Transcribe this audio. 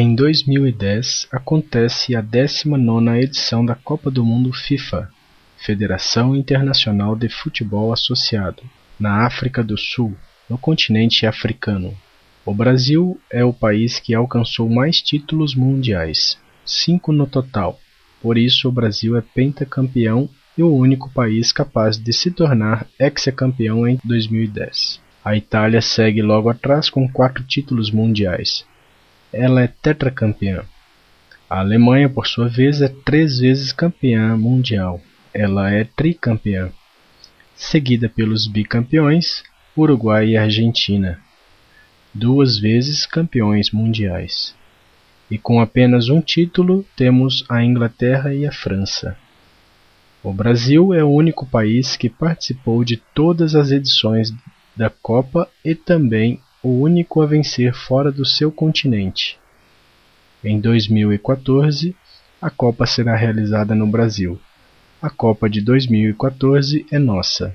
Em 2010 acontece a 19ª edição da Copa do Mundo FIFA, Federação Internacional de Futebol Associado, na África do Sul, no continente africano. O Brasil é o país que alcançou mais títulos mundiais, cinco no total. Por isso o Brasil é pentacampeão e o único país capaz de se tornar hexacampeão em 2010. A Itália segue logo atrás com quatro títulos mundiais, ela é tetracampeã. A Alemanha, por sua vez, é três vezes campeã mundial. Ela é tricampeã, seguida pelos bicampeões Uruguai e Argentina, duas vezes campeões mundiais. E com apenas um título temos a Inglaterra e a França. O Brasil é o único país que participou de todas as edições da Copa e também o único a vencer fora do seu continente. Em 2014, a Copa será realizada no Brasil. A Copa de 2014 é nossa.